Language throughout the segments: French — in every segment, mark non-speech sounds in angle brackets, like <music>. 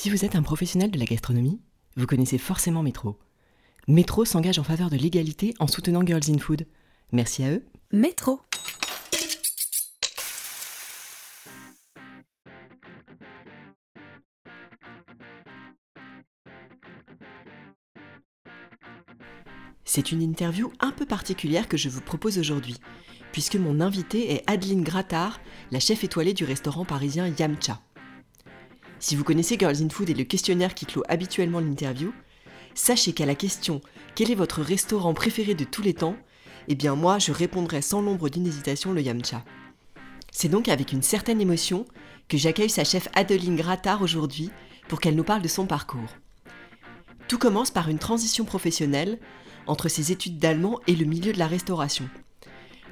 Si vous êtes un professionnel de la gastronomie, vous connaissez forcément Métro. Métro s'engage en faveur de l'égalité en soutenant Girls in Food. Merci à eux. Métro. C'est une interview un peu particulière que je vous propose aujourd'hui, puisque mon invitée est Adeline Grattard, la chef étoilée du restaurant parisien Yamcha. Si vous connaissez Girls in Food et le questionnaire qui clôt habituellement l'interview, sachez qu'à la question Quel est votre restaurant préféré de tous les temps? Eh bien moi, je répondrai sans l'ombre d'une hésitation le Yamcha. C'est donc avec une certaine émotion que j'accueille sa chef Adeline Grattard aujourd'hui pour qu'elle nous parle de son parcours. Tout commence par une transition professionnelle entre ses études d'allemand et le milieu de la restauration.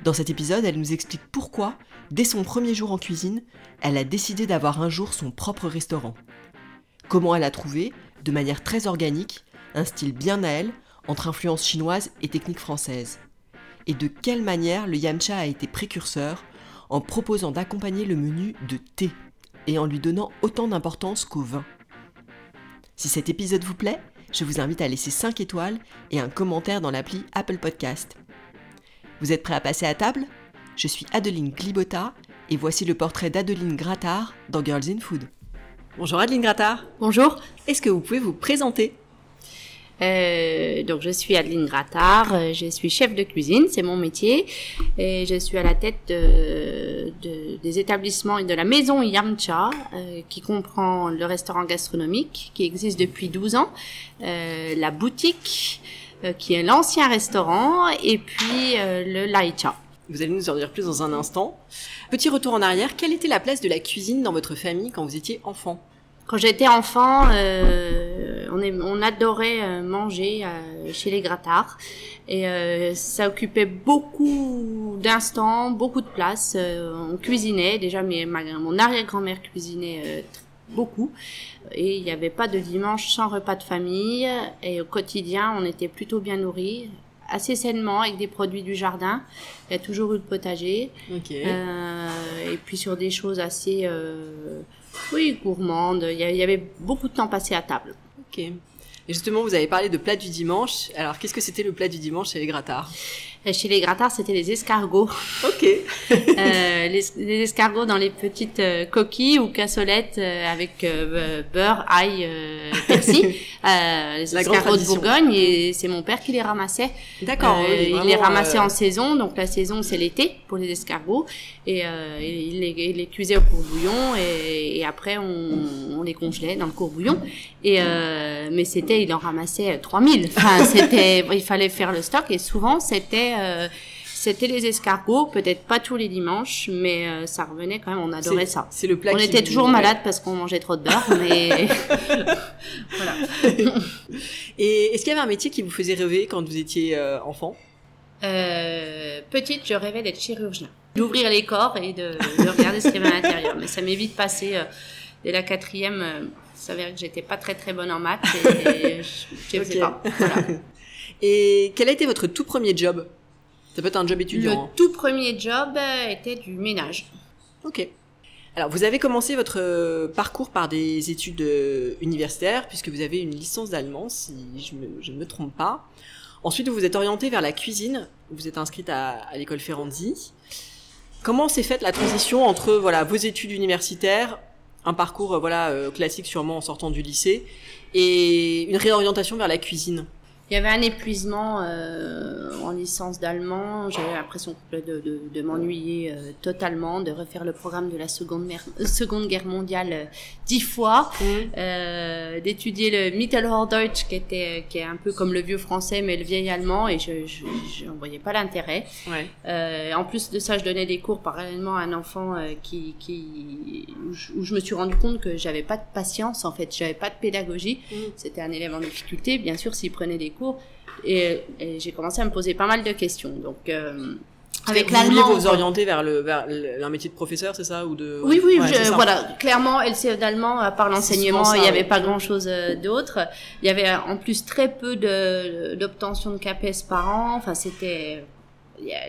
Dans cet épisode, elle nous explique pourquoi, dès son premier jour en cuisine, elle a décidé d'avoir un jour son propre restaurant. Comment elle a trouvé, de manière très organique, un style bien à elle, entre influence chinoise et technique française. Et de quelle manière le yamcha a été précurseur en proposant d'accompagner le menu de thé et en lui donnant autant d'importance qu'au vin. Si cet épisode vous plaît, je vous invite à laisser 5 étoiles et un commentaire dans l'appli Apple Podcast. Vous êtes prêts à passer à table? Je suis Adeline Glibota et voici le portrait d'Adeline Grattard dans Girls in Food. Bonjour Adeline Grattard. Bonjour. Est-ce que vous pouvez vous présenter? Euh, donc je suis Adeline Grattard, euh, je suis chef de cuisine, c'est mon métier, et je suis à la tête de, de, des établissements et de la maison Yamcha, euh, qui comprend le restaurant gastronomique qui existe depuis 12 ans, euh, la boutique qui est l'ancien restaurant, et puis le Laicha. Vous allez nous en dire plus dans un instant. Petit retour en arrière, quelle était la place de la cuisine dans votre famille quand vous étiez enfant? Quand j'étais enfant, euh, on, est, on, adorait euh, manger euh, chez les Grattards et euh, ça occupait beaucoup d'instants, beaucoup de place. on cuisinait déjà, mais ma, mon arrière-grand-mère cuisinait beaucoup et il n'y avait pas de dimanche sans repas de famille et au quotidien on était plutôt bien nourris assez sainement avec des produits du jardin. Il y a toujours eu le potager. Euh, et puis sur des choses assez, euh, oui, gourmandes. Il y, avait beaucoup de temps passé à table. Ok. Et justement, vous avez parlé de plat du dimanche. Alors, qu'est-ce que c'était le plat du dimanche chez les Grattards chez les Grattards, c'était les escargots. Ok. <laughs> euh, les, les, escargots dans les petites euh, coquilles ou cassolettes euh, avec euh, beurre, ail, persil. les escargots de Bourgogne et c'est mon père qui les ramassait. D'accord. il les ramassait en saison, donc la saison c'est l'été pour les escargots et il les, il, les, cuisait au courbouillon et, et après on, on, les congelait dans le courbouillon. Et mais c'était, il en ramassait 3000. Enfin, <laughs> c'était, il fallait faire le stock et souvent c'était euh, c'était les escargots, peut-être pas tous les dimanches, mais euh, ça revenait quand même, on adorait ça. C'est le plat On était toujours malade parce qu'on mangeait trop de beurre, mais <laughs> <laughs> voilà. Et est-ce qu'il y avait un métier qui vous faisait rêver quand vous étiez euh, enfant? Petite, je rêvais d'être chirurgien, d'ouvrir les corps et de, de regarder ce qu'il y avait à l'intérieur. Mais ça m'est vite passé dès la quatrième. il s'avérait que j'étais pas très très bonne en maths et je ne sais pas. Voilà. <laughs> Et quel a été votre tout premier job? Ça peut être un job étudiant. Le tout premier job était du ménage. Ok. Alors, vous avez commencé votre euh, parcours par des études euh, universitaires, puisque vous avez une licence d'allemand, si je, ne me trompe pas. Ensuite, vous vous êtes orienté vers la cuisine. Vous êtes inscrite à, à l'école Ferrandi. Comment s'est faite la transition entre voilà vos études universitaires, un parcours euh, voilà classique sûrement en sortant du lycée, et une réorientation vers la cuisine? Il y avait un épuisement euh, en licence d'allemand. J'avais l'impression de, de, de m'ennuyer euh, totalement, de refaire le programme de la Seconde, euh, seconde Guerre mondiale euh, dix fois, euh, d'étudier le Mittelhochdeutsch qui était qui est un peu comme le vieux français mais le vieil allemand et je je n'en voyais pas l'intérêt. Ouais. en plus de ça, je donnais des cours parallèlement à un enfant qui qui où je, où je, me suis rendu compte que j'avais pas de patience en fait, j'avais pas de pédagogie. Mmh. C'était un élève en difficulté, bien sûr, s'il prenait des cours. Et, et j'ai commencé à me poser pas mal de questions. Donc, euh, avec l'allemand. Vous vous orienter vers le vers un métier de professeur, c'est ça ou de Oui, oui, ouais, je, voilà. Clairement, LCE d'allemand, à part l'enseignement, il n'y avait pas grand chose euh, d'autre. Il y avait en plus très peu de d'obtention de CAPES par an. Enfin, c'était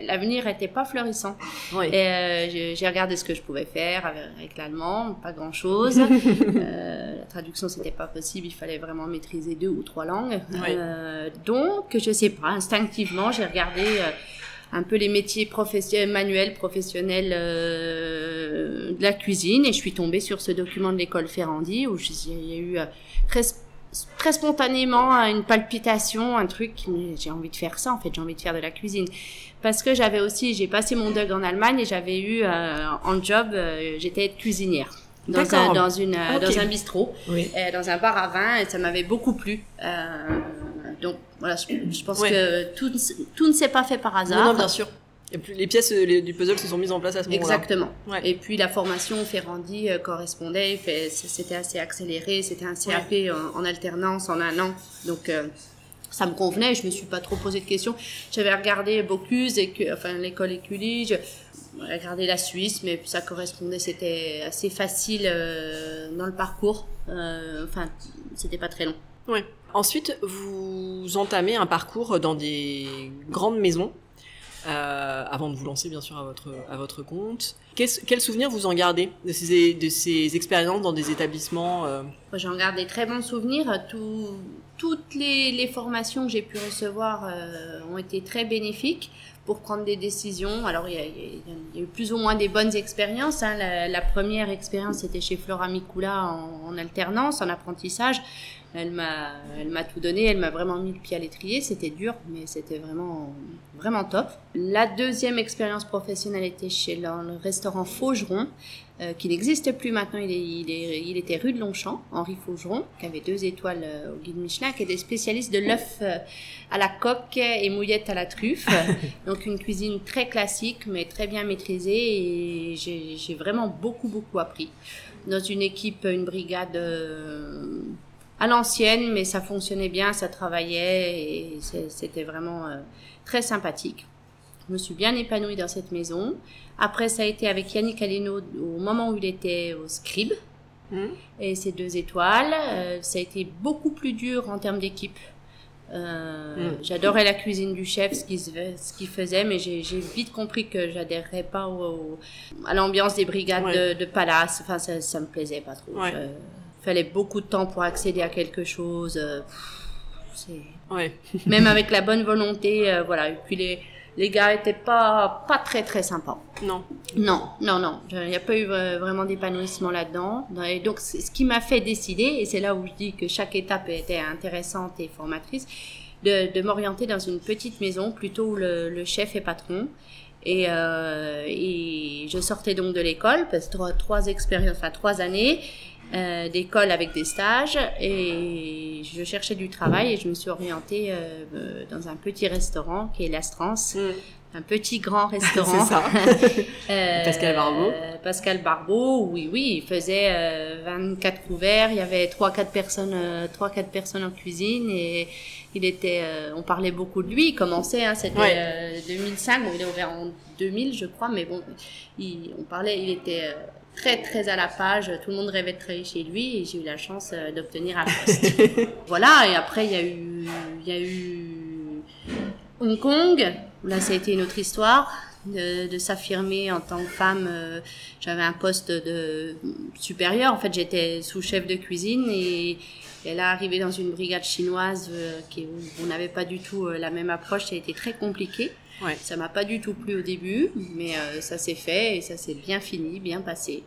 l'avenir était pas florissant. Euh, j'ai regardé ce que je pouvais faire avec, l'allemand, pas grand chose. <laughs> euh, la traduction c'était pas possible, il fallait vraiment maîtriser deux ou trois langues. Euh, donc je sais pas, instinctivement j'ai regardé un peu les métiers professionnels, manuels, professionnels de la cuisine et je suis tombée sur ce document de l'école Ferrandi où il y a eu très très spontanément une palpitation, un truc, j'ai envie de faire ça en fait, j'ai envie de faire de la cuisine. Parce que j'avais aussi, j'ai passé mon DUG en Allemagne et j'avais eu euh, en job, euh, j'étais cuisinière dans un, dans, une, euh, dans un bistrot, dans un bar à vin et ça m'avait beaucoup plu. donc voilà, je, pense que tout, tout ne s'est pas fait par hasard. Non, bien sûr. Et puis les pièces du puzzle se sont mises en place à ce moment-là. Exactement. Et puis la formation Ferrandi euh, correspondait, c'était assez accéléré, c'était un CAP en, alternance en un an. Donc euh, ça me convenait, je me suis pas trop posé de questions. J'avais regardé Bocuse, et que, enfin l'école Écully, j'ai regardé la Suisse, mais ça correspondait, c'était assez facile euh, dans le parcours. enfin, c'était pas très long. Ensuite, vous entamez un parcours dans des grandes maisons euh, avant de vous lancer bien sûr à votre, à votre compte. quel souvenir vous en gardez de ces, de ces expériences dans des établissements euh? J'en garde des très bons souvenirs. Tout, toutes les, formations que j'ai pu recevoir euh, ont été très bénéfiques pour prendre des décisions. Alors, il y, a, eu plus ou moins des bonnes expériences. Hein. La, première expérience, c'était chez Flora Mikula en alternance, en apprentissage. Elle m'a, elle m'a tout donné, elle m'a vraiment mis le pied à l'étrier. C'était dur, mais c'était vraiment, vraiment top. La deuxième expérience professionnelle était chez le, restaurant Faugeron, euh, qui n'existe plus maintenant. Il, est, il, est, il, était rue de Longchamp, Henri Faugeron, qui avait deux étoiles euh, au guide Michelin, qui était spécialiste de l'œuf euh, à la coque et mouillette à la truffe. <laughs> Donc une cuisine très classique, mais très bien maîtrisée. Et j'ai, j'ai vraiment beaucoup, beaucoup appris. Dans une équipe, une brigade à l'ancienne, mais ça fonctionnait bien, ça travaillait et c'était vraiment euh, très sympathique. Je me suis bien épanouie dans cette maison. Après, ça a été avec Yannick Aleno au moment où il était au Scribe. Mmh. Et ces deux étoiles, euh, ça a été beaucoup plus dur en termes d'équipe. Euh, mmh. J'adorais la cuisine du chef, ce qu'il faisait, mais j'ai vite compris que j'adhérerais pas au, à l'ambiance des brigades de, de, palace. Enfin, ça, ça me plaisait pas trop. Ouais fallait beaucoup de temps pour accéder à quelque chose. Euh, ouais. <laughs> Même avec la bonne volonté, euh, voilà. Et puis les, les gars étaient pas, pas très très sympas. Non. Non, non, non. Il n'y a pas eu vraiment d'épanouissement là-dedans. Et donc, ce qui m'a fait décider, et c'est là où je dis que chaque étape était intéressante et formatrice, de, de m'orienter dans une petite maison, plutôt où le, le chef est patron. Et, euh, et, je sortais donc de l'école, parce que trois, trois expériences, enfin trois années, euh, d'école avec des stages et je cherchais du travail et je me suis orientée euh, euh dans un petit restaurant qui est l'Astrance. Mm. Un petit grand <laughs> restaurant. Ça. <laughs> euh, Pascal Barbeau. Pascal Barbeau, oui, oui, il faisait 24 euh, couverts, il y avait 3-4 personnes, trois quatre personnes en cuisine et il était, on parlait beaucoup de lui, il commençait, hein, c'était 2005, bon, il est ouvert en 2000 je crois, mais bon, il, on parlait, il était très très à la page. Tout le monde rêvait de travailler chez lui et j'ai eu la chance euh, d'obtenir un poste. <laughs> voilà. Et après il y a eu il y a eu Hong Kong. Là ça a été une autre histoire de, de s'affirmer en tant que femme. Euh, j'avais un poste de supérieur. En fait j'étais sous-chef de cuisine et elle est arrivée dans une brigade chinoise euh, qui, où on n'avait pas du tout la même approche. Ça a été très compliqué. Ouais. Ça m'a pas du tout plu au début, mais euh, ça s'est fait et ça s'est bien fini, bien passé.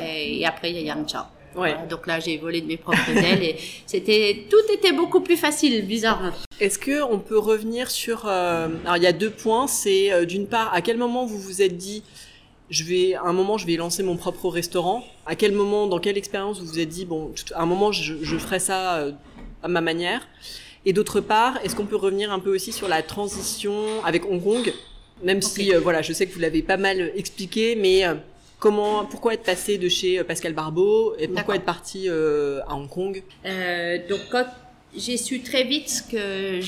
Et, après, il y a Yamcha. Ouais. donc là, j'ai volé de mes propres ailes et <laughs> c'était tout était beaucoup plus facile, bizarrement. Est-ce que on peut revenir sur euh, Alors, il y a deux points. C'est euh, d'une part, à quel moment vous vous êtes dit, je vais, à un moment, je vais lancer mon propre restaurant? À quel moment, dans quelle expérience vous vous êtes dit, bon, à un moment, je, je ferai ça à ma manière? Et d'autre part, est-ce qu'on peut revenir un peu aussi sur la transition avec Hong Kong? Même si, euh, voilà, je sais que vous l'avez pas mal expliqué, mais euh, comment, pourquoi être passé de chez euh, Pascal Barbeau et pourquoi être parti à Hong Kong? Donc, quand j'ai su très vite que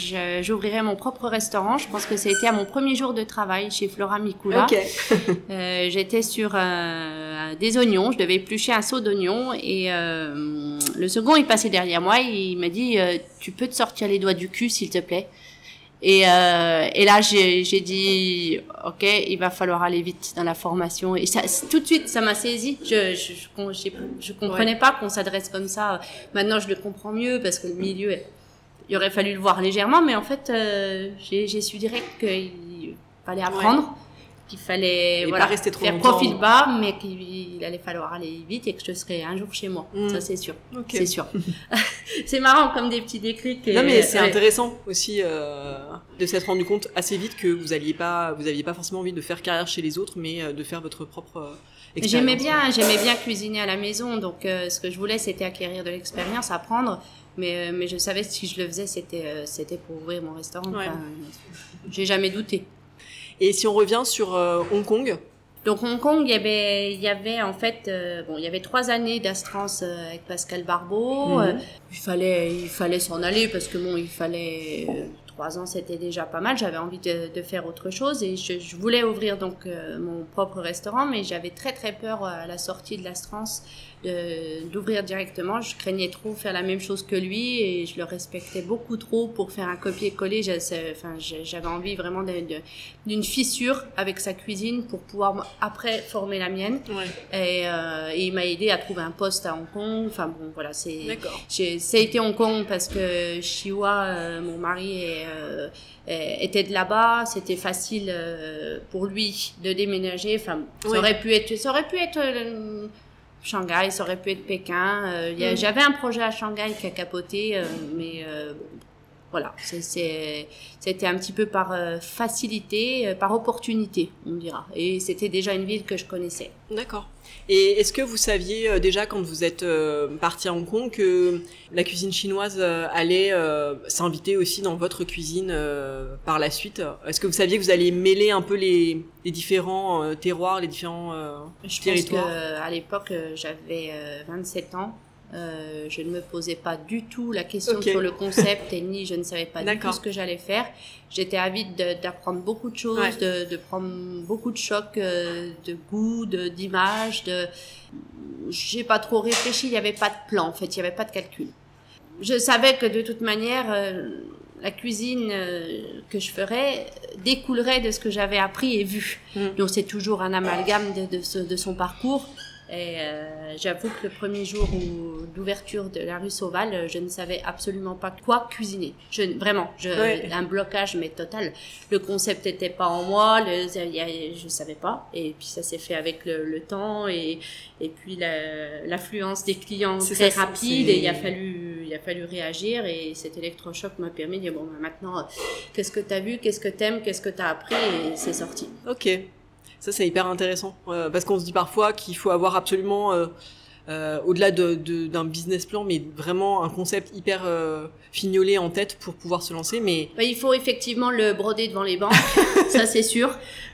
j'ouvrirais mon propre restaurant. Je pense que été à mon premier jour de travail chez Flora Mikula. <laughs> euh, J'étais sur euh, des oignons, je devais éplucher un seau d'oignons et euh, le second est passé derrière moi et il m'a dit euh, Tu peux te sortir les doigts du cul s'il te plaît Et, euh, et là, j'ai dit, ok, il va falloir aller vite dans la formation. Et ça, tout de suite, ça m'a saisi. Je je, je, je comprenais pas qu'on s'adresse comme ça. Maintenant, je le comprends mieux parce que le milieu, il aurait fallu le voir légèrement, mais en fait, euh, j'ai su direct qu'il fallait apprendre qu'il fallait voilà, rester trop faire profil bas, mais qu'il allait falloir aller vite et que je serais un jour chez moi. Mm. Ça, c'est sûr. C'est sûr. <laughs> <laughs> c'est marrant comme des petits déclics. non, mais c'est intéressant aussi euh, de s'être rendu compte assez vite que vous n'aviez pas, vous aviez pas forcément envie de faire carrière chez les autres, mais euh, de faire votre propre euh, J'aimais bien, j'aimais bien cuisiner à la maison, donc ce que je voulais, c'était acquérir de l'expérience, apprendre. Mais, mais je savais que si je le faisais, c'était c'était pour ouvrir mon restaurant. J'ai jamais douté. Et si on revient sur euh, Hong Kong donc Hong Kong, il y avait, il y avait en fait, euh, bon, il y avait trois années d'astreinte euh, avec Pascal Barbeau. Mhm. il fallait, il fallait s'en aller parce que bon, il fallait trois ans, c'était déjà pas mal. J'avais envie de, de, faire autre chose et je, je voulais ouvrir donc mon propre restaurant, mais j'avais très très peur à la sortie de l'astreinte d'ouvrir directement. Je craignais trop faire la même chose que lui et je le respectais beaucoup trop pour faire un copier-coller. J'avais envie vraiment d'une fissure avec sa cuisine pour pouvoir après former la mienne. Et, euh, et, il m'a aidé à trouver un poste à Hong Kong. Enfin bon, voilà, c'est. Ça a été Hong Kong parce que Chiwa, euh, mon mari, euh, était de là-bas. C'était facile pour lui de déménager. Enfin, ça aurait pu être, ça aurait pu être Shanghai, ça aurait pu être Pékin. Euh, mm. J'avais un projet à Shanghai qui a capoté, euh, mais euh, voilà, c'était un petit peu par facilité, par opportunité, on dira. Et c'était déjà une ville que je connaissais. D'accord. Et est-ce que vous saviez euh, déjà quand vous êtes euh, parti à Hong Kong que la cuisine chinoise euh, allait s'inviter aussi dans votre cuisine par la suite? Est-ce que vous saviez que vous alliez mêler un peu les, les différents terroirs, les différents Je territoires? pense que, à l'époque, j'avais 27 ans. Euh, je ne me posais pas du tout la question sur le concept et ni je ne savais pas du tout ce que j'allais faire. J'étais avide d'apprendre beaucoup de choses, de, de, prendre beaucoup de chocs euh, de goût, d'images. De, j'ai pas trop réfléchi. Il n'y avait pas de plan en fait. Il n'y avait pas de calcul. Je savais que de toute manière, euh, la cuisine euh, que je ferais découlerait de ce que j'avais appris et vu. Mm. Donc c'est toujours un amalgame de, de, de son parcours. Et euh, j'avoue que le premier jour d'ouverture de la rue Sauval, je ne savais absolument pas quoi cuisiner. Je, vraiment, je, un blocage mais total. Le concept n'était pas en moi, le, je savais pas. Et puis ça s'est fait avec le, le, temps et, et puis l'affluence des clients très rapide. Et il a fallu, il a fallu réagir. Et cet électrochoc m'a permis de dire bon, ben maintenant, qu'est-ce que tu as vu, qu'est-ce que tu aimes, qu'est-ce que tu as appris, et c'est sorti. Ok. Ça, c'est hyper intéressant. Euh, parce qu'on se dit parfois qu'il faut avoir absolument, euh, euh, au-delà d'un de, business plan, mais vraiment un concept hyper fignolé en tête pour pouvoir se lancer. Mais bah, il faut effectivement le broder devant les banques, <laughs> ça c'est sûr.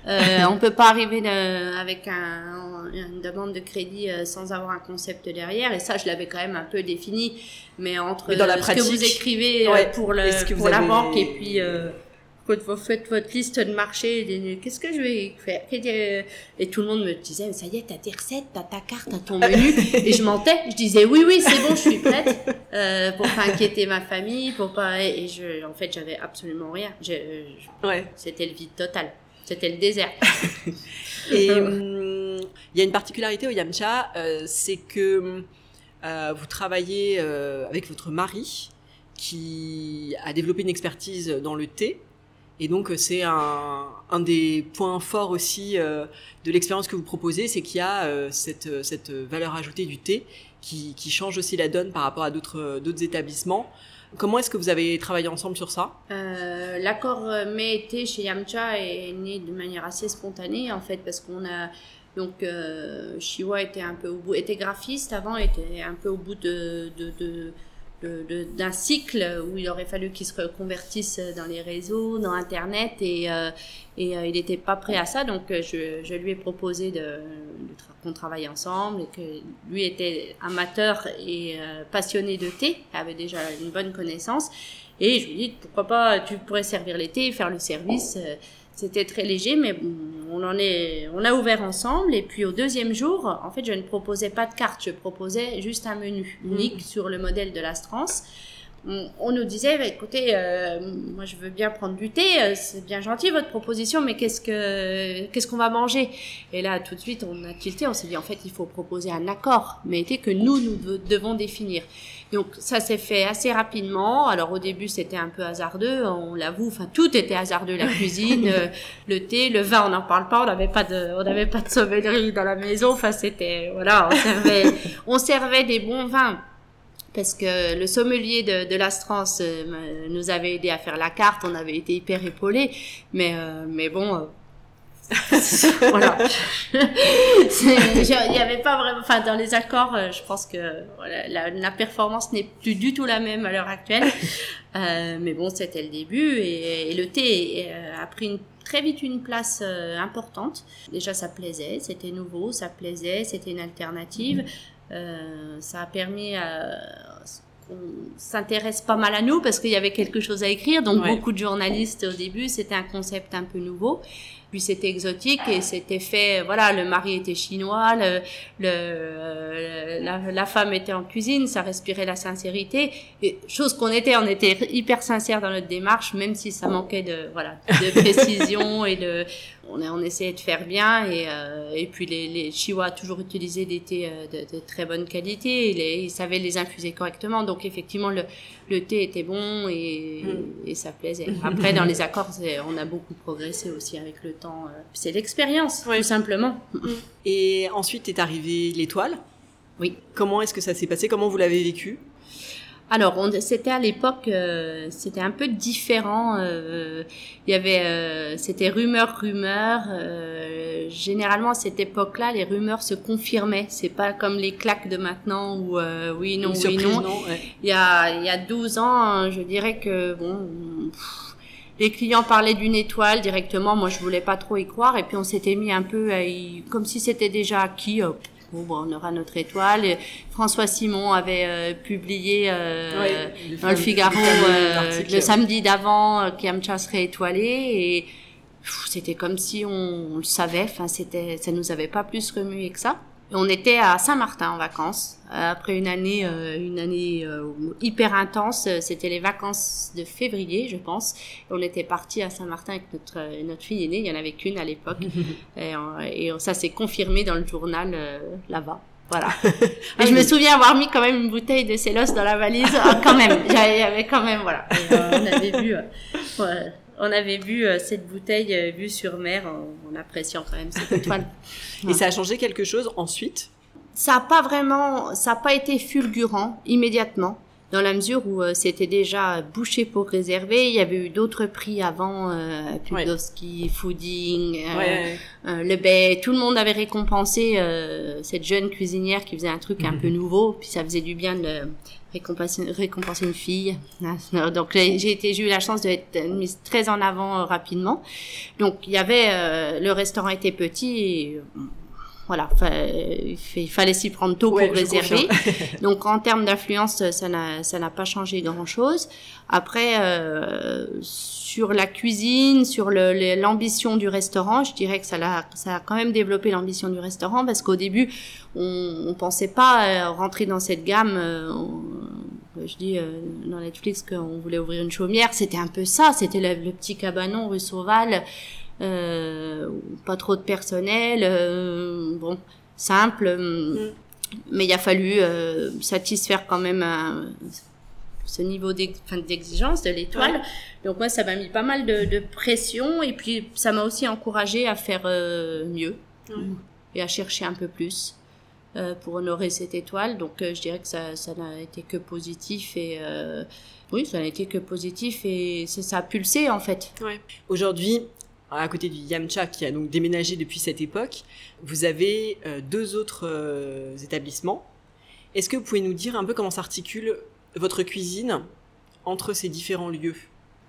on peut pas arriver avec un, une demande de crédit sans avoir un concept derrière. Et ça, je l'avais quand même un peu défini. Mais entre ce que vous écrivez pour, le, pour la banque et puis quand vous faites votre liste de marché, qu'est-ce que je vais faire Et tout le monde me disait, ça y est, t'as tes recettes, t'as ta carte, t'as ton menu. <laughs> et je mentais, je disais, oui, oui, c'est bon, je suis prête, euh, pour pas inquiéter ma famille, pour pas... Et je, en fait, j'avais absolument rien. ouais. C'était le vide total. C'était le désert. <laughs> et hum, il y a une particularité au Yamcha, euh, c'est que euh, vous travaillez euh, avec votre mari qui a développé une expertise dans le thé et donc euh, c'est un, un, des points forts aussi euh, de l'expérience que vous proposez, c'est qu'il y a euh, cette, cette valeur ajoutée du thé qui, qui change aussi la donne par rapport à d'autres établissements. Comment est-ce que vous avez travaillé ensemble sur ça? L'accord mai-été chez Yamcha est né de manière assez spontanée en fait parce qu'on a donc Shiwa était un peu au bout, était graphiste avant, était un peu au bout de d'un cycle où il aurait fallu qu'il se reconvertisse dans les réseaux, dans Internet, et, euh, et euh, il n'était pas prêt à ça. Donc, euh, je, je lui ai proposé de, qu'on travaille ensemble, et que lui était amateur et passionné de thé, avait déjà une bonne connaissance. Et je lui ai dit, pourquoi pas, tu pourrais servir les thés, faire le service. C'était très léger, mais on en est, on a ouvert ensemble. Et puis au deuxième jour, en fait, je ne proposais pas de carte, je proposais juste un menu unique mmh. sur le modèle de l'Astrance. On, nous disait, bah, écoutez, euh, moi je veux bien prendre du thé, euh, c'est bien gentil votre proposition, mais qu'est-ce que qu'est-ce qu'on va manger? Et là, tout de suite, on a tilté, on s'est dit en fait, il faut proposer un accord, mais que nous nous devons définir. Donc ça s'est fait assez rapidement. Alors au début, c'était un peu hasardeux, on l'avoue. Enfin, tout était hasardeux, la cuisine, euh, le thé, le vin, on n'en parle pas. On n'avait pas de, on n'avait pas de sommellerie dans la maison. Enfin, c'était voilà, on servait, <laughs> on servait des bons vins parce que le sommelier de, de l'Astrance euh, nous avait aidé à faire la carte, on avait été hyper épaulés, mais euh, mais bon. Euh, <laughs> voilà. <laughs> Il y avait pas vraiment, enfin dans les accords, je pense que la, performance n'est plus du tout la même à l'heure actuelle. mais bon, c'était le début et, le thé a pris très vite une place importante. Déjà, ça plaisait, c'était nouveau, ça plaisait, c'était une alternative. Euh, ça a permis à qu'on s'intéresse pas mal à nous parce qu'il y avait quelque chose à écrire. Donc beaucoup de journalistes au début, c'était un concept un peu nouveau. Puis c'était exotique et c'était fait. Voilà, le mari était chinois, le, le la, la, femme était en cuisine, ça respirait la sincérité. Et chose qu'on était, on était hyper sincère dans notre démarche, même si ça manquait de voilà de <laughs> précision et de on, on essayait de faire bien et, euh, et puis les, les Chihuahuas toujours utilisé des thés euh, de, de, très bonne qualité, les, ils savaient les infuser correctement, donc effectivement le, le thé était bon et, mm. et ça plaisait. Après dans les accords, on a beaucoup progressé aussi avec le temps. Euh, c'est l'expérience, tout simplement. Mm. Et ensuite est arrivée l'étoile. Oui. Comment est-ce que ça s'est passé? Comment vous l'avez vécu? Alors, c'était à l'époque, euh, c'était un peu différent. Euh, il y avait, euh, c'était rumeur, rumeur. généralement, à cette époque-là, les rumeurs se confirmaient. C'est pas comme les claques de maintenant où oui, non, oui, non. Il y a, il y a 12 ans, je dirais que bon. les clients parlaient d'une étoile directement. Moi, je voulais pas trop y croire. Et puis, on s'était mis un peu, comme si c'était déjà acquis bon, on aura notre étoile. François Simon avait euh, publié euh, dans le Figaro euh, le samedi d'avant qu'Yamcha serait étoilé et c'était comme si on, le savait. Enfin, c'était, ça nous avait pas plus remué que ça. On était à Saint-Martin en vacances après une année, euh, une année euh, hyper intense. C'était les vacances de février, je pense. on était parti à Saint-Martin avec notre notre fille aînée. Il y en avait qu'une à l'époque, <laughs> et, et, ça s'est confirmé dans le journal euh, là-bas. Voilà. <laughs> Et je me souviens avoir mis quand même une bouteille de Célos dans la valise. Ah, quand même, il y avait quand même, voilà. on avait vu, on avait vu cette bouteille vue sur mer en, appréciant quand même cette <laughs> étoile. Et ça a changé quelque chose ensuite? Ça n'a pas vraiment, ça n'a pas été fulgurant immédiatement dans la mesure où euh, c'était déjà bouché pour réserver. Il y avait eu d'autres prix avant, euh, Pudowski, Fooding, euh, euh, Le Bay. Tout le monde avait récompensé euh, cette jeune cuisinière qui faisait un truc un peu mhm. nouveau. Puis ça faisait du bien de récompenser, récompenser une fille. Donc j'ai été, j'ai eu la chance d'être mise très en avant rapidement. Donc il y avait, le restaurant était petit. Et, voilà, il fallait s'y prendre tôt pour réserver. Donc en <laughs> termes d'influence, ça n'a pas changé grand chose. Après, euh, sur la cuisine, sur l'ambition du restaurant, je dirais que ça a ça a quand même développé l'ambition du restaurant parce qu'au début, on, on pensait pas euh, rentrer dans cette gamme. Euh, je dis euh, dans Netflix qu'on voulait ouvrir une chaumière, c'était un peu ça, c'était le, le, petit cabanon rue Sauval pas trop de personnel, euh, bon, simple. Euh, mm. Mais il a fallu satisfaire quand même ce niveau d'exigence de l'étoile. Donc moi, ça m'a mis pas mal de, pression et puis ça m'a aussi encouragé à faire mieux et à chercher un peu plus pour honorer cette étoile. Donc je dirais que ça, ça n'a été que positif et oui, ça n'a été que positif et ça a pulsé en fait. Aujourd'hui, à côté du Yamcha qui a donc déménagé depuis cette époque, vous avez euh, deux autres euh, établissements. Est-ce que vous pouvez nous dire un peu comment s'articule votre cuisine entre ces différents lieux?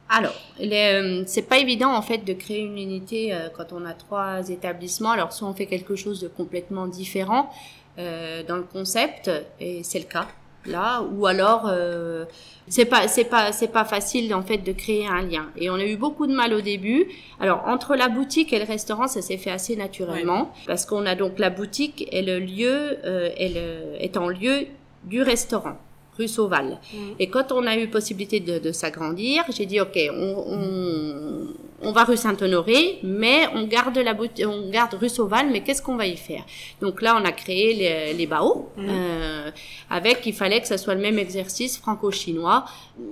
Alors, euh, c'est pas évident en fait de créer une unité quand on a trois établissements. Alors, soit on fait quelque chose de complètement différent dans le concept, et c'est le cas là, ou alors euh, c'est pas c'est pas c'est pas facile en fait de créer un lien. Et on a eu beaucoup de mal au début. Alors entre la boutique et le restaurant, ça s'est fait assez naturellement parce qu'on a donc la boutique et le lieu euh, elle, est en lieu du restaurant. Rue Sauval. Et quand on a eu possibilité de, de s'agrandir, j'ai dit ok, on, on, on va rue Saint-Honoré, mais on garde la boutique, on garde rue Sauval, mais qu'est-ce qu'on va y faire? Donc là, on a créé les, les baos, euh, avec il fallait que ça soit le même exercice franco-chinois.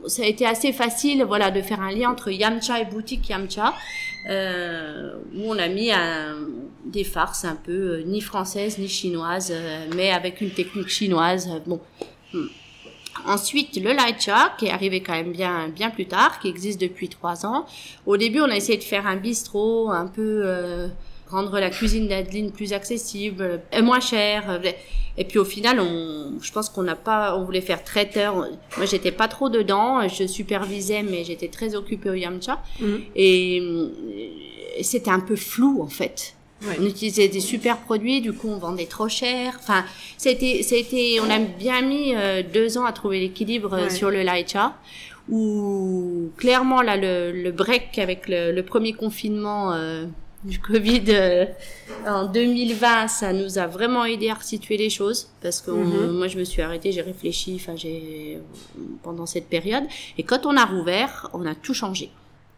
Ça a été assez facile, voilà, de faire un lien entre Yamcha et boutique Yamcha, euh, où on a mis un, des farces un peu euh, ni françaises ni chinoises, euh, mais avec une technique chinoise. Bon. Hmm. Ensuite, le light qui est arrivé quand même bien, bien plus tard, qui existe depuis trois ans. Au début, on a essayé de faire un bistrot, un peu euh, rendre la cuisine d'Adeline plus accessible, et moins chère. Et puis au final, on, je pense qu'on n'a pas, on voulait faire traiteur. Moi, j'étais pas trop dedans. Je supervisais, mais j'étais très occupée au Yamcha. Et, et c'était un peu flou en fait. On utilisait des super produits, du coup on vendait trop cher. Enfin, c'était, c'était, on a bien mis euh, deux ans à trouver l'équilibre euh, sur le Laicha. Où clairement là le, le break avec le, le premier confinement euh, du Covid euh, en 2020, ça nous a vraiment aidé à resituer les choses parce que on- Mhm. moi je me suis arrêtée, j'ai réfléchi, enfin j'ai pendant cette période. Et quand on a rouvert, on a tout changé.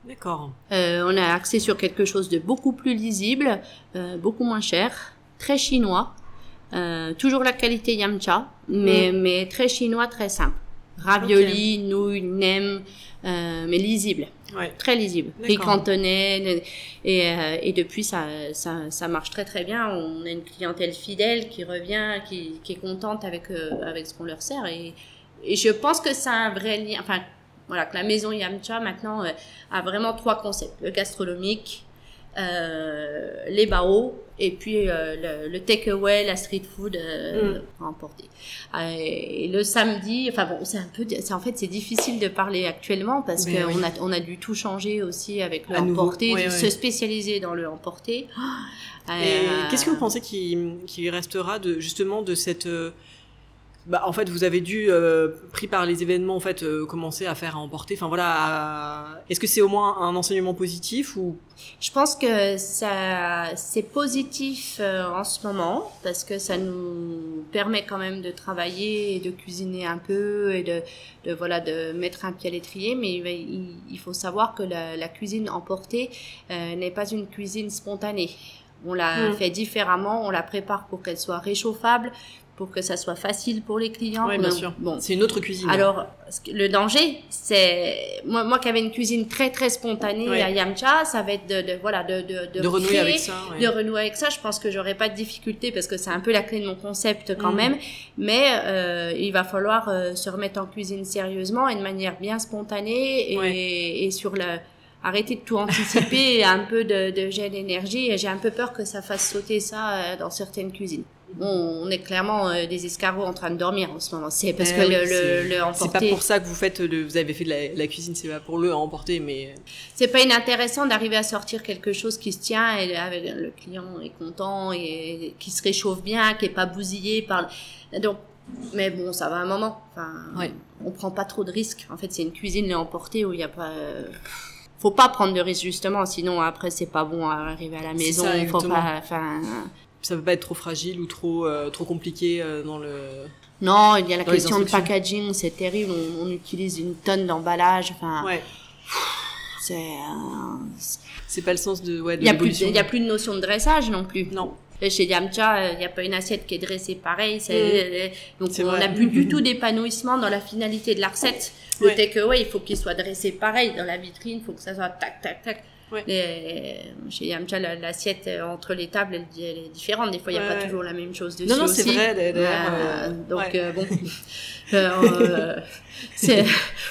D'accord. Euh, on a axé sur quelque chose de beaucoup plus lisible, euh, beaucoup moins cher, très chinois. Euh, toujours la qualité yamcha, mais, mais très chinois, très simple. Ravioli, nouilles, nem, euh, mais lisible, Ouais. très lisible. Riz cantonais, et, euh, et depuis ça, ça, ça marche très très bien. On a une clientèle fidèle qui revient, qui, qui est contente avec, euh, avec ce qu'on leur sert. Et, et je pense que c'est un vrai lien. Enfin, voilà, que la maison Yamcha maintenant euh, a vraiment trois concepts le gastronomique, euh, les baos et puis euh, le, le takeaway, la street food euh, à emporter. Euh, et le samedi, enfin bon, c'est un peu, en fait c'est difficile de parler actuellement parce qu'on oui. a on a dû tout changer aussi avec le À ouais. se spécialiser dans le. Et Euh, qu'est-ce que vous pensez qui, qui restera de justement de cette bah, en fait, vous avez dû, euh, pris par les événements, en fait, euh, commencer à faire à emporter. Enfin voilà, à- est-ce que c'est au moins un enseignement positif ou? Je pense que ça, c'est positif euh, en ce moment parce que ça nous permet quand même de travailler et de cuisiner un peu et de, de voilà de mettre un pied à l'étrier. Mais il, faut savoir que la, la cuisine emportée n'est pas une cuisine spontanée. On la Mm. fait différemment, on la prépare pour qu'elle soit réchauffable, pour que ça soit facile pour les clients. Ouais, bien sûr. Bon, c'est une autre cuisine alors, ce que- le danger, c'est moi, moi qui avais une cuisine très très spontanée à Yamcha, ça va être de, de voilà de de, de renouer créer, avec ça. ouais. de renouer avec ça. Je pense que j'aurais pas de difficulté parce que c'est un peu la clé de mon concept quand Mm. même. Mais euh, il va falloir euh, se remettre en cuisine sérieusement et de manière bien spontanée et, Ouais. et sur le arrêter de tout anticiper et un peu de, de jet d'énergie. J'ai un peu peur que ça fasse sauter ça euh, dans certaines cuisines. On est clairement euh, des escargots en train de dormir en ce moment. C'est parce Eh que le, c'est- le, le C'est pas pour ça que vous faites le, vous avez fait de la, la cuisine, c'est pas pour le emporter, mais c'est pas inintéressant d'arriver à sortir quelque chose qui se tient et avec le client est content et qui se réchauffe bien, qui est pas bousillé par. Donc, mais bon, ça va un moment. Enfin, Ouais. on prend pas trop de risques. En fait, c'est une cuisine à emporter où il y a pas. euh, Faut pas prendre de risques justement, sinon après c'est pas bon à arriver à la maison. ça, faut pas. Enfin, ça peut pas être trop fragile ou trop euh, trop compliqué euh, dans le. non, il y a la question de packaging, c'est terrible. On, on utilise une tonne d'emballage. Enfin, Ouais. c'est. euh, C'est pas le sens de ouais. Il y a plus, l'évolution. il y a plus de notion de dressage non plus. Non. Chez Yamcha, il n'y a pas une assiette qui est dressée pareil. euh, Donc on n'a plus du tout d'épanouissement dans la finalité de la recette. Le Ouais. takeaway, il faut qu'il soit dressé pareil dans la vitrine, il faut que ça soit tac, tac, tac. Ouais. Les- chez Yamcha, la- l'assiette euh, entre les tables, elle, elle est différente. Des fois, il n'y a Ouais, pas toujours la même chose dessus Non non c'est vrai d'ailleurs. Euh, euh, donc ouais. euh, bon, <laughs> Euh, euh, c'est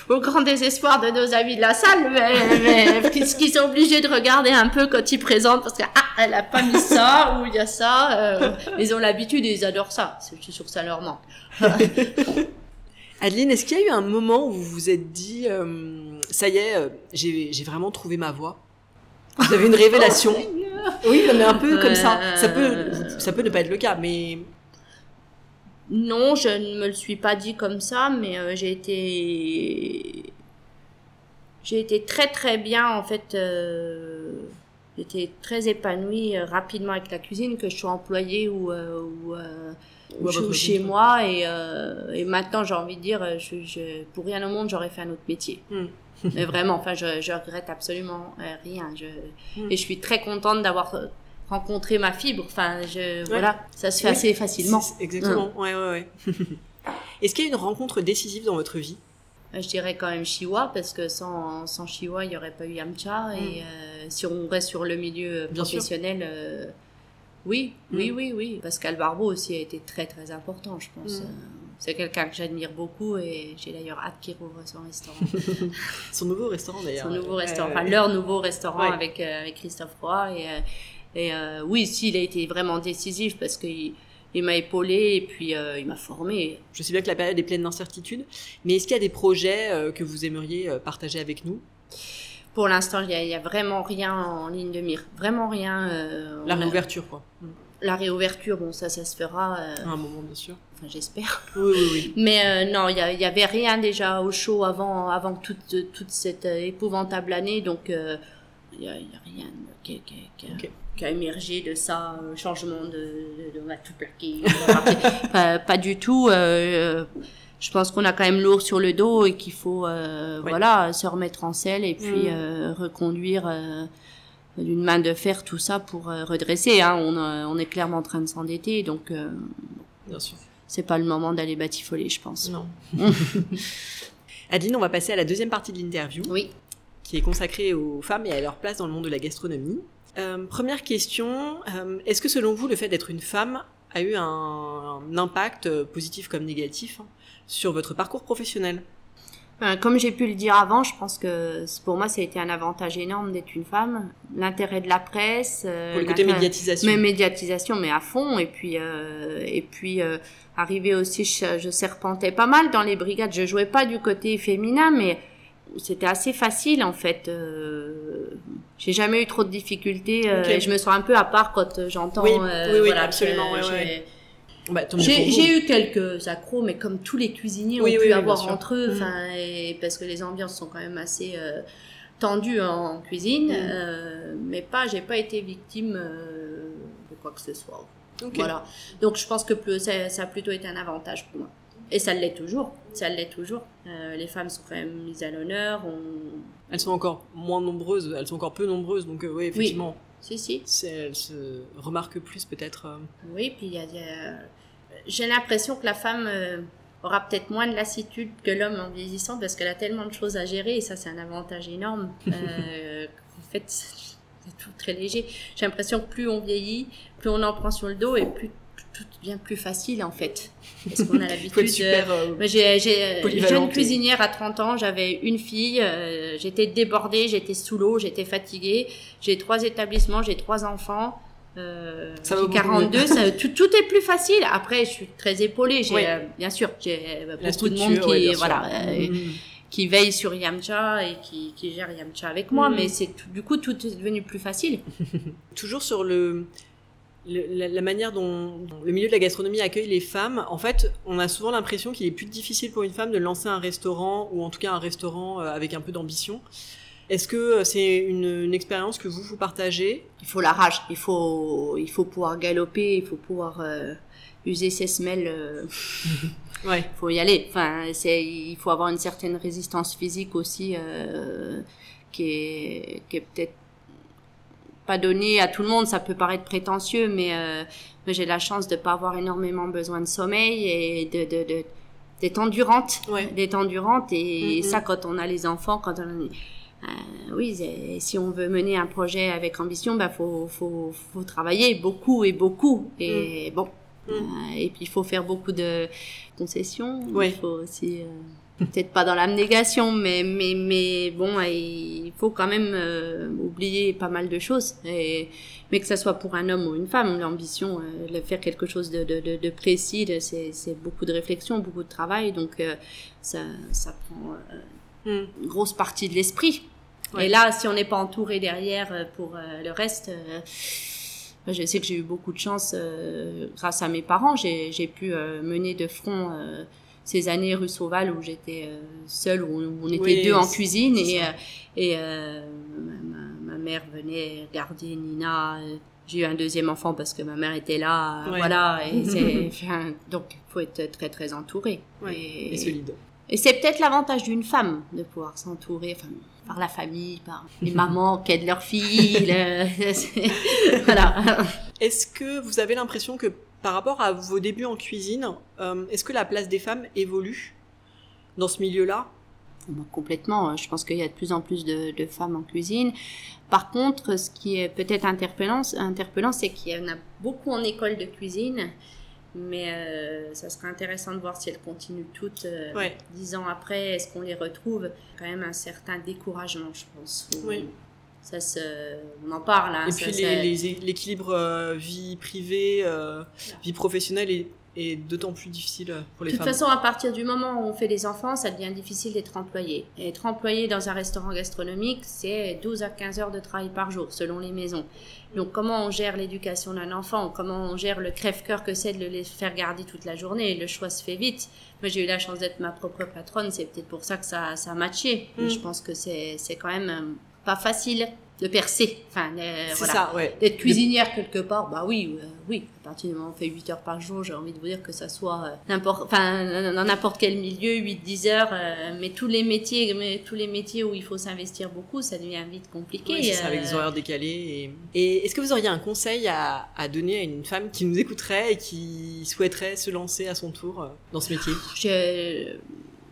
au grand désespoir de nos amis de la salle, mais, mais qui, qui sont obligés de regarder un peu quand ils présentent parce que ah elle a pas mis ça ou il y a ça. euh, ils ont l'habitude et ils adorent ça. C'est- Je suis sûre que ça leur manque. <laughs> Adeline, est-ce qu'il y a eu un moment où vous vous êtes dit, euh, ça y est, euh, j'ai j'ai vraiment trouvé ma voie? Vous avez une révélation Oui, mais un peu comme ça. Ça peut, Euh. ça peut ne pas être le cas, mais Non, je ne me le suis pas dit comme ça, mais euh, j'ai été j'ai été très très bien en fait. Euh... J'étais très épanouie euh, rapidement avec la cuisine, que je sois employée ou, euh, ou, euh, je- chez moi et, euh, et maintenant j'ai envie de dire je, je- pour rien au monde j'aurais fait un autre métier Mm. Mais vraiment enfin je, je regrette absolument euh, rien je, Mm. et je suis très contente d'avoir euh, rencontré ma fibre enfin je voilà ça se fait Oui, assez facilement Exactement, ouais, ouais, ouais. <laughs> Est-ce qu'il y a une rencontre décisive dans votre vie? Euh, Je dirais quand même Chiwa parce que sans, sans Chiwa, il n'y aurait pas eu Yamcha. Et euh, si on reste sur le milieu Mm. Bien professionnel, euh, oui, oui, Mm. oui, oui. Pascal Barbeau aussi a été très, très important, je pense. Mm. C'est quelqu'un que j'admire beaucoup et j'ai d'ailleurs hâte qu'il rouvre son restaurant. <laughs> Son nouveau restaurant d'ailleurs. son nouveau restaurant, enfin leur nouveau restaurant Ouais. avec, euh, avec Christophe Roy. Et, euh, et euh, oui, si, il a été vraiment décisif parce qu'il il, m'a épaulé et puis euh, il m'a formé. Je sais bien que la période est pleine d'incertitudes, mais est-ce qu'il y a des projets que vous aimeriez partager avec nous? Pour l'instant, il n'y a, vraiment rien en ligne de mire. Vraiment rien. euh, La a- réouverture, quoi. La réouverture, bon, ça, ça se fera, euh, À un moment, bien sûr. enfin, j'espère. Oui, oui, oui. <laughs> Mais euh, non, il y, a- il y avait rien déjà au show avant, avant toute, toute cette euh, épouvantable année, donc euh, il y a, rien qui, qui, qui, a- Ok. qui a émergé de ça, euh, changement de, de, de- on va tout plaquer. <laughs> pas, pas du tout. euh, je pense qu'on a quand même lourd sur le dos et qu'il faut, euh, Ouais. voilà, se remettre en selle et puis Mm. euh, reconduire. D'une main de fer tout ça pour euh, redresser hein. on, euh, on est clairement en train de s'endetter donc euh, Bien sûr. c'est pas le moment d'aller batifoler je pense Non. <laughs> <laughs> Adeline, on va passer à la deuxième partie de l'interview, oui qui est consacrée aux femmes et à leur place dans le monde de la gastronomie. Euh, première question, euh, est-ce que selon vous, le fait d'être une femme a eu un, un impact euh, positif comme négatif hein, sur votre parcours professionnel? Enfin, comme j'ai pu le dire avant, je pense que pour moi, ça a été un avantage énorme d'être une femme. L'intérêt de la presse, euh, Pour le côté médiatisation mais médiatisation, mais à fond. Et puis, euh, et puis euh, arrivé aussi, je, je serpentais pas mal dans les brigades. Je jouais pas du côté féminin, mais c'était assez facile en fait. Euh, j'ai jamais eu trop de difficultés. euh, et je me sens un peu à part quand euh, j'entends. Oui, euh, oui, oui, voilà, absolument, ouais, ouais. Bah, j'ai eu quelques accros, mais comme tous les cuisiniers Oui, ont oui, pu oui, avoir entre eux, enfin, et parce que les ambiances sont quand même assez euh, tendues en cuisine, Mhm. euh, mais pas, j'ai pas été victime euh, de quoi que ce soit. Ok. Voilà. Donc je pense que plus- ça, ça a plutôt été un avantage pour moi. Et ça l'est toujours. Ça l'est toujours. Euh, les femmes sont quand même mises à l'honneur. On... Elles sont encore moins nombreuses, elles sont encore peu nombreuses, donc euh, oui, effectivement, Si, si. elles se remarquent plus peut-être. euh, Oui, puis il y a, a- j'ai l'impression que la femme euh, aura peut-être moins de lassitude que l'homme en vieillissant parce qu'elle a tellement de choses à gérer et ça c'est un avantage énorme. <laughs> Euh, en fait, c'est tout très léger. J'ai l'impression que plus on vieillit, plus on en prend sur le dos et plus tout devient plus facile en fait. <laughs> Parce qu'on a l'habitude. super. euh, j'ai, euh, jeune cuisinière à 30 ans, j'avais une fille, euh, j'étais débordée, j'étais sous l'eau, j'étais fatiguée. J'ai trois établissements, j'ai trois enfants. Euh, Ça va j'ai beaucoup 42, ça, <laughs> tout, tout est plus facile. Après, je suis très épaulée. J'ai, Oui. euh, bien sûr, j'ai beaucoup de monde qui, ouais, voilà, Mhm. qui veille sur Yamcha et qui, qui gère Yamcha avec moi. Mhm. Mais c'est du coup, tout est devenu plus facile. <laughs> Toujours sur le, le- la, la manière dont le milieu de la gastronomie accueille les femmes, en fait, on a souvent l'impression qu'il est plus difficile pour une femme de lancer un restaurant, ou en tout cas un restaurant euh, avec un peu d'ambition. Est-ce que euh, c'est une, une expérience que vous vous partagez? Il faut la rage, il faut, il faut pouvoir galoper, il faut pouvoir euh, user ses semelles. euh, <laughs> Ouais. faut y aller. Enfin, il faut avoir une certaine résistance physique aussi, euh, qui est, qui est peut-être pas donnée à tout le monde. Ça peut paraître prétentieux, mais, euh, mais j'ai la chance de pas avoir énormément besoin de sommeil et de, de, de d'être endurante, Ouais. d'être endurante. Et Mhm. ça, quand on a les enfants, quand on euh, oui, si on veut mener un projet avec ambition, bah faut faut faut travailler beaucoup et beaucoup et bon. Mm. Euh, et puis il faut faire beaucoup de concessions. Ouais. Il faut aussi euh, peut-être pas dans l'abnégation, mais mais mais bon, il faut quand même euh, oublier pas mal de choses. Et mais que ça soit pour un homme ou une femme, l'ambition, euh, de faire quelque chose de de de, de précis, c'est c'est beaucoup de réflexion, beaucoup de travail, donc euh, ça ça prend euh, Mhm. une grosse partie de l'esprit. Ouais. Et là, si on n'est pas entouré derrière pour le reste, je sais que j'ai eu beaucoup de chance grâce à mes parents. J'ai j'ai pu mener de front ces années rue Sauval où j'étais euh, seule, où on, était Oui, deux en cuisine et, euh, et euh, ma, mère venait regarder Nina. j'ai eu un deuxième enfant parce que ma mère était là, voilà. Et <laughs> enfin, donc, faut être très très entouré. et, solide. Et c'est peut-être l'avantage d'une femme de pouvoir s'entourer, enfin, par la famille, par les <laughs> mamans qui aident leurs filles. <laughs> voilà. Est-ce que vous avez l'impression que par rapport à vos débuts en cuisine, euh, est-ce que la place des femmes évolue dans ce milieu-là? Complètement. Je pense qu'il y a de plus en plus de, femmes en cuisine. Par contre, ce qui est peut-être interpellant, interpellant c'est qu'il y en a beaucoup en école de cuisine. Mais euh, ça serait intéressant de voir si elles continuent toutes euh, dix ans après. Est-ce qu'on les retrouve? Quand même un certain découragement, je pense. oui. Ça se, on en parle. Hein, et puis l'équilibre euh, vie privée, vie professionnelle est et d'autant plus difficile pour les femmes. De toute façon, à partir du moment où on fait des enfants, ça devient difficile d'être employé. Et être employé dans un restaurant gastronomique, c'est 12 à 15 heures de travail par jour, selon les maisons. Donc, comment on gère l'éducation d'un enfant? Comment on gère le crève-cœur que c'est de le faire garder toute la journée? Le choix se fait vite. Moi, j'ai eu la chance d'être ma propre patronne, c'est peut-être pour ça que ça, ça a matché. Mm. Je pense que c'est quand même euh, pas facile de percer. Enfin, euh, voilà. D'être cuisinière quelque part, bah oui, euh, oui. À partir du moment où on fait 8 heures par jour, j'ai envie de vous dire que ça soit euh, n'importe, enfin, dans n'importe quel milieu, 8-10 heures, mais tous les métiers, mais tous les métiers où il faut s'investir beaucoup, ça devient vite compliqué. Oui, ça, avec des horaires décalés. Et, et est-ce que vous auriez un conseil à, à, donner à une femme qui nous écouterait et qui souhaiterait se lancer à son tour dans ce métier?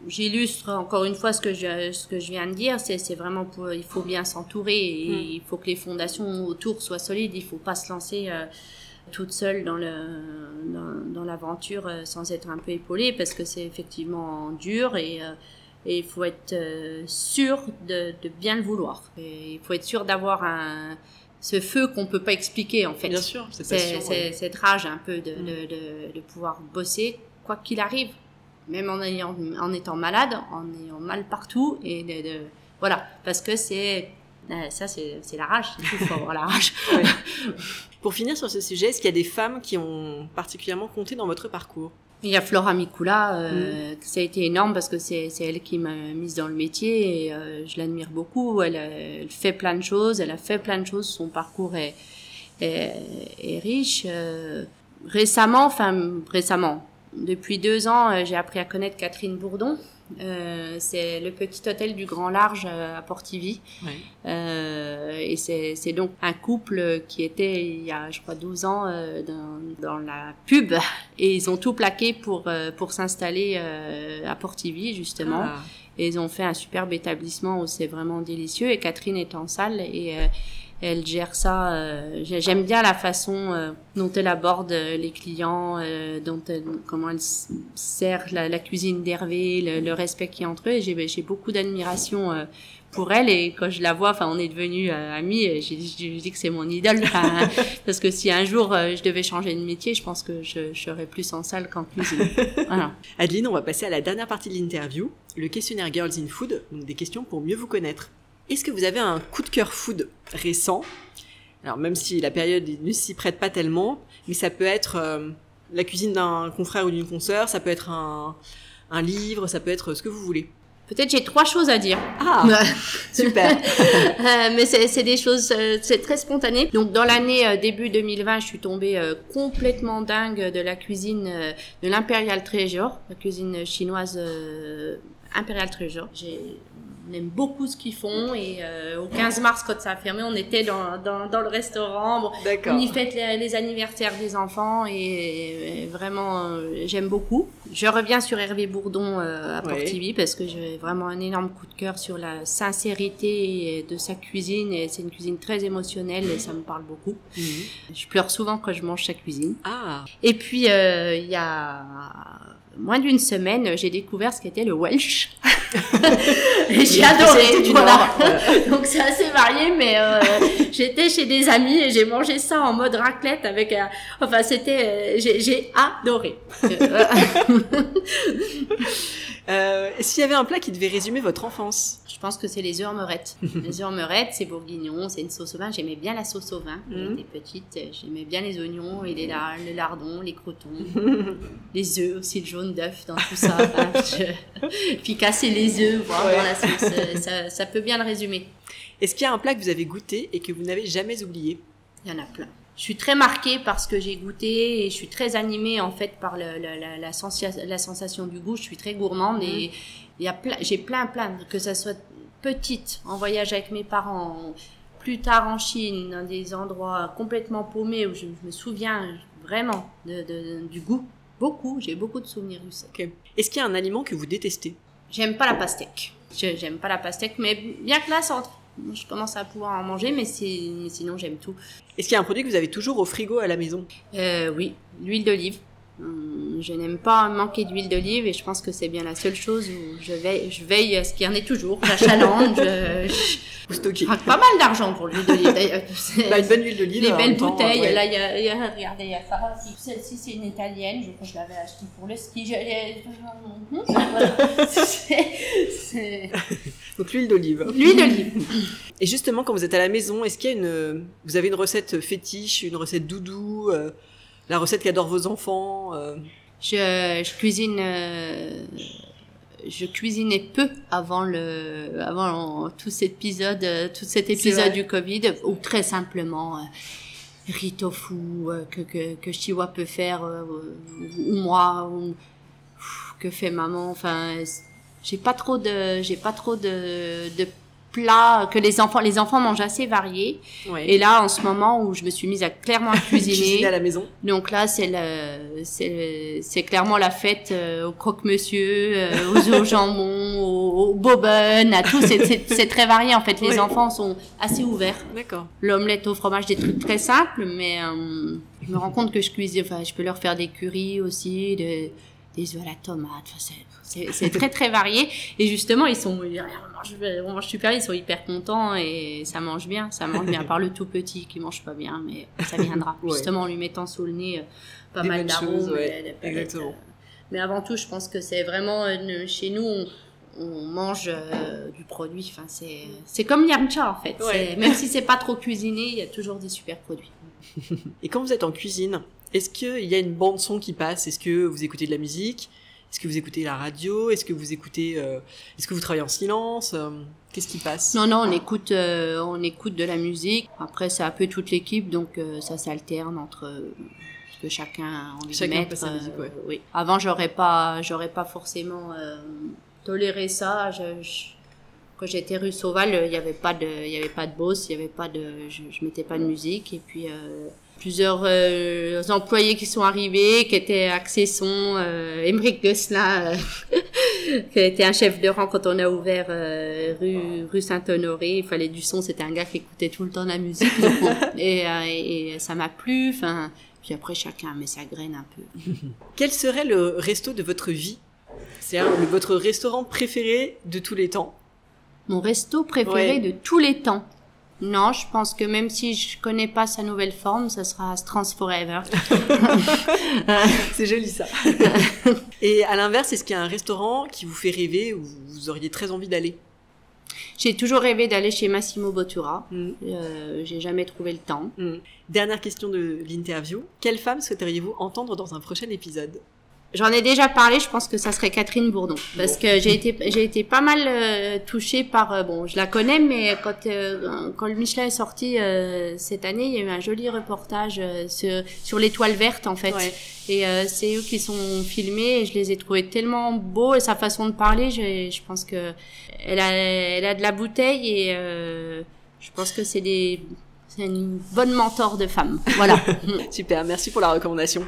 J'illustre encore une fois ce que je, ce que je viens de dire, c'est vraiment pour, il faut bien s'entourer et mm. il faut que les fondations autour soient solides, il faut pas se lancer euh, toute seule dans le, dans, l'aventure euh, sans être un peu épaulée parce que c'est effectivement dur et, euh, et il faut être sûr de, de, bien le vouloir. Et il faut être sûr d'avoir un, ce feu qu'on peut pas expliquer en fait. Bien sûr, c'est cette rage un peu de, mm. de, de, de pouvoir bosser quoi qu'il arrive même en, ayant, en étant malade, en ayant mal partout. Et de, voilà, parce que c'est euh, ça, c'est la rage. Il faut avoir la rage. <laughs> <laughs> Pour finir sur ce sujet, est-ce qu'il y a des femmes qui ont particulièrement compté dans votre parcours? Il y a Flora Mikula, euh, mm. ça a été énorme parce que c'est elle qui m'a mise dans le métier et euh, je l'admire beaucoup. Elle, elle, fait plein de choses, elle a fait plein de choses, son parcours est, est, est riche. récemment, enfin récemment, depuis deux ans, euh, j'ai appris à connaître Catherine Bourdon. Euh, c'est le petit hôtel du Grand Large euh, à Portivy. Euh, et c'est donc un couple qui était il y a, je crois, 12 ans euh, dans, dans, la pub. <laughs> Et ils ont tout plaqué pour, pour s'installer à Portivy, justement. Ah. Et ils ont fait un superbe établissement où c'est vraiment délicieux. Et Catherine est en salle et elle gère ça. Euh, J'aime bien la façon euh, dont elle aborde euh, les clients, euh, dont elle, comment elle sert la, cuisine d'Hervé, le, le, respect qui est entre eux. J'ai beaucoup d'admiration pour elle et quand je la vois, enfin, on est devenus amis. J'ai dit que c'est mon idole, <laughs> parce que si un jour je devais changer de métier, je pense que je, je serais plus en salle qu'en cuisine. Voilà. <laughs> Adeline, on va passer à la dernière partie de l'interview, le questionnaire Girls in Food, donc des questions pour mieux vous connaître. Est-ce que vous avez un coup de cœur food récent? Alors même si la période ne s'y prête pas tellement, mais ça peut être euh, la cuisine d'un confrère ou d'une consoeur, ça peut être un, livre, ça peut être ce que vous voulez. Peut-être j'ai trois choses à dire. Ah, <laughs> super. <laughs> euh, mais c'est des choses, euh, c'est très spontané. Donc dans l'année euh, début 2020, je suis tombée complètement dingue de la cuisine de l'Imperial Treasure, la cuisine chinoise Imperial Treasure. J'ai on aime beaucoup ce qu'ils font et euh, au 15 mars quand ça a fermé on était dans, dans, dans le restaurant. Bon, on y fête les, anniversaires des enfants et, vraiment euh, j'aime beaucoup. Je reviens sur Hervé Bourdon euh, à Portivy parce que j'ai vraiment un énorme coup de cœur sur la sincérité de sa cuisine et c'est une cuisine très émotionnelle et ça me parle beaucoup. Mhm. je pleure souvent quand je mange sa cuisine. Ah. et puis il y a moins d'une semaine, j'ai découvert ce qu'était le Welsh. <laughs> et j'ai adoré. Voilà. <laughs> Donc c'est assez varié, mais euh, j'étais chez des amis et j'ai mangé ça en mode raclette avec. un... enfin, c'était. Euh, j'ai adoré. <laughs> Euh, S'il y avait un plat qui devait résumer votre enfance Je pense que c'est les œufs en meurette. <laughs> les œufs en meurette, c'est bourguignon, c'est une sauce au vin. J'aimais bien la sauce au vin. Quand mhm. j'étais petite, j'aimais bien les oignons et les le lardon, les crotons, <laughs> les œufs aussi, le jaune d'œuf dans tout ça. <laughs> Puis casser les œufs, voir dans la sauce, euh, ça, ça peut bien le résumer. Est-ce qu'il y a un plat que vous avez goûté et que vous n'avez jamais oublié? Il y en a plein je suis très marquée par ce que j'ai goûté et je suis très animée en fait par le, la, la, la, sensation du goût. Je suis très gourmande et mhm. il y a plein, j'ai plein plein que ça soit petite en voyage avec mes parents, plus tard en Chine, dans des endroits complètement paumés où je, me souviens vraiment de, de, du goût. Beaucoup, j'ai beaucoup de souvenirs du okay. Est-ce qu'il y a un aliment que vous détestez? J'aime pas la pastèque. J'aime pas la pastèque, mais bien que là, ça je commence à pouvoir en manger, mais, sinon j'aime tout. Est-ce qu'il y a un produit que vous avez toujours au frigo à la maison? Euh, Oui, l'huile d'olive. Hum, je n'aime pas manquer d'huile d'olive et je pense que c'est bien la seule chose où je veille, je veille à ce qu'il y en ait toujours. La challenge. <laughs> je, pas mal d'argent pour l'huile d'olive. bah, une bonne huile d'olive. Les belles bouteilles. Là, il y a, y a, regardez, il y a ça. Celle-ci, c'est une italienne. Je, je l'avais achetée pour le ski. Je, <laughs> Donc l'huile d'olive. L'huile d'olive. Et justement, quand vous êtes à la maison, est-ce qu'il y a une, vous avez une recette fétiche, une recette doudou, euh, la recette qu'adorent vos enfants euh? je, je, cuisine. Euh, je cuisinais peu avant le, avant tout cet épisode, tout cet épisode du Covid, ou très simplement riz tofu que que que Chiwa peut faire ou moi ou que fait maman. Enfin, j'ai pas trop de, j'ai pas trop de, de plats que les enfants, les enfants mangent assez variés. Et là, en ce moment où je me suis mise à clairement <laughs> cuisiner, à la maison. Donc là, c'est le, c'est, c'est clairement la fête euh, au croque-monsieur, euh, aux au jambon, <laughs> au, au à tout. C'est, c'est, c'est très varié en fait. Les enfants sont assez ouverts. D'accord. L'omelette au fromage, des trucs très simples, mais euh, je me rends compte que je cuisine. Enfin, je peux leur faire des curries aussi, des des œufs à la tomate. C'est très très varié. Et justement, ils sont, on mange, super, ils sont hyper contents et ça mange bien, ça mange bien. Par le tout petit qui mange pas bien, mais ça viendra. Justement, en lui mettant sous le nez euh, pas mal d'arômes. Exactement. Mais avant tout, je pense que c'est vraiment euh, chez nous. On, mange euh, du produit. Enfin, c'est comme Yamcha en fait. Même si c'est pas trop cuisiné, il y a toujours des super produits. <laughs> Et quand vous êtes en cuisine, est-ce qu'il y a une bande son qui passe? Est-ce que vous écoutez de la musique? Est-ce que vous écoutez la radio? Est-ce que vous écoutez euh, Est-ce que vous travaillez en silence? Euh, Qu'est-ce qui passe? Non, non, on écoute, euh, on écoute de la musique. Après, c'est un peu toute l'équipe, donc ça s'alterne entre ce que chacun a envie de mettre. Sa musique, ouais. oui. Avant, j'aurais pas, j'aurais pas forcément toléré ça. Je, quand j'étais rue Sauval, il n'y avait pas de, il y avait pas de boss, il y avait pas de, je, je mettais pas de musique et puis plusieurs euh, employés qui sont arrivés, qui étaient axés son, euh, Emmerich Gosselin, euh, <laughs> qui était un chef de rang quand on a ouvert euh, rue, rue Saint-Honoré. Il fallait du son, c'était un gars qui écoutait tout le temps la musique. <laughs> et, et, ça m'a plu. Enfin, puis après, chacun met sa graine un peu. <laughs> Quel serait le resto de votre vie? C'est votre restaurant préféré de tous les temps? Mon resto préféré de tous les temps non, je pense que même si je connais pas sa nouvelle forme, ça sera Trans Forever. <laughs> c'est joli ça. <laughs> Et à l'inverse, est-ce qu'il y a un restaurant qui vous fait rêver ou vous auriez très envie d'aller? J'ai toujours rêvé d'aller chez Massimo Bottura. Mm. Euh, j'ai jamais trouvé le temps. Mm. Dernière question de l'interview. Quelle femme souhaiteriez-vous entendre dans un prochain épisode? J'en ai déjà parlé, je pense que ça serait Catherine Bourdon. Parce que j'ai été, j'ai été pas mal euh, touchée par, euh, bon, je la connais, mais quand, euh, quand le Michelin est sorti cette année, il y a eu un joli reportage sur, sur l'étoile verte, en fait. Et c'est eux qui sont filmés et je les ai trouvés tellement beaux et sa façon de parler, je, je pense que elle a, elle a de la bouteille et je pense que c'est des, c'est une bonne mentor de femme. Voilà. <laughs> Super, merci pour la recommandation.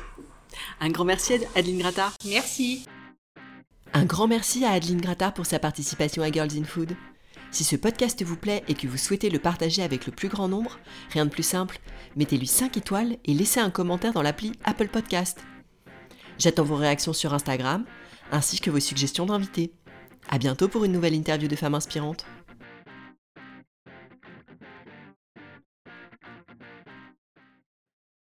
Un grand merci à Adeline Grattard. Merci. Un grand merci à Adeline Grattard pour sa participation à Girls in Food. Si ce podcast vous plaît et que vous souhaitez le partager avec le plus grand nombre, rien de plus simple, mettez-lui 5 étoiles et laissez un commentaire dans l'appli Apple Podcast. J'attends vos réactions sur Instagram, ainsi que vos suggestions d'invités. À bientôt pour une nouvelle interview de femmes inspirantes.